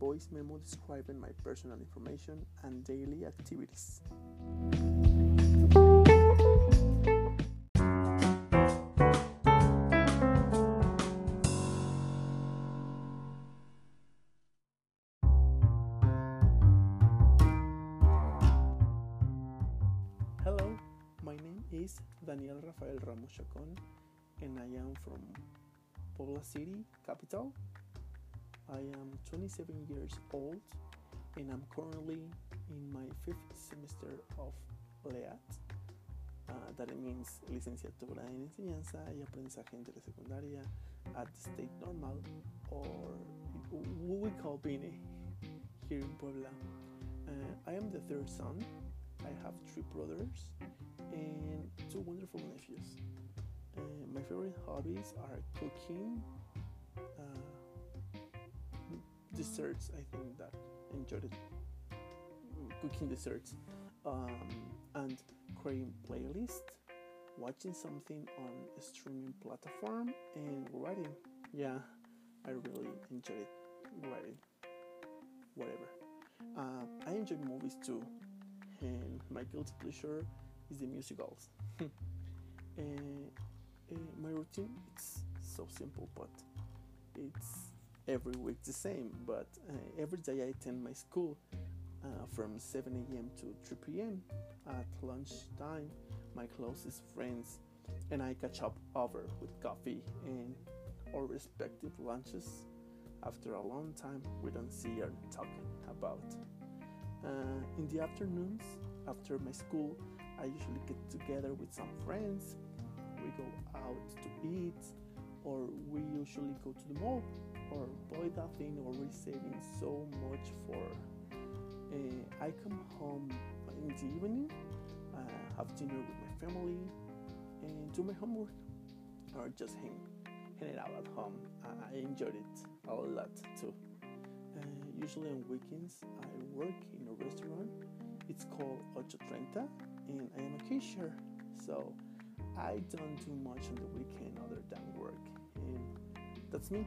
voice memo describing my personal information and daily activities. Hello, my name is Daniel Rafael Ramos Chacon and I am from Puebla City, capital. I am 27 years old and I'm currently in my fifth semester of LEAT. Uh, that means Licenciatura en Enseñanza y Aprendizaje Intersecundaria at the State Normal or what we call BINE here in Puebla. Uh, I am the third son. I have three brothers and two wonderful nephews. Uh, my favorite hobbies are cooking, uh, desserts. I think that enjoyed. Cooking desserts um, and creating playlists, watching something on a streaming platform, and writing. Yeah, I really enjoy. Writing, whatever. Uh, I enjoy movies too, and my guilty pleasure is the musicals. uh, uh, my routine it's so simple, but it's every week the same. But uh, every day I attend my school uh, from 7 a.m. to 3 p.m. At lunchtime, my closest friends and I catch up over with coffee and our respective lunches. After a long time, we don't see or talking about. Uh, in the afternoons, after my school, I usually get together with some friends. We go out to eat, or we usually go to the mall, or buy that thing or we're saving so much for. Uh, I come home in the evening, uh, have dinner with my family, and do my homework, or just hang, hang it out at home. I, I enjoyed it a lot too. Uh, usually on weekends, I work in a restaurant. It's called Ocho Treinta, and I am a cashier. So I don't do much on the weekend other than work. And that's me.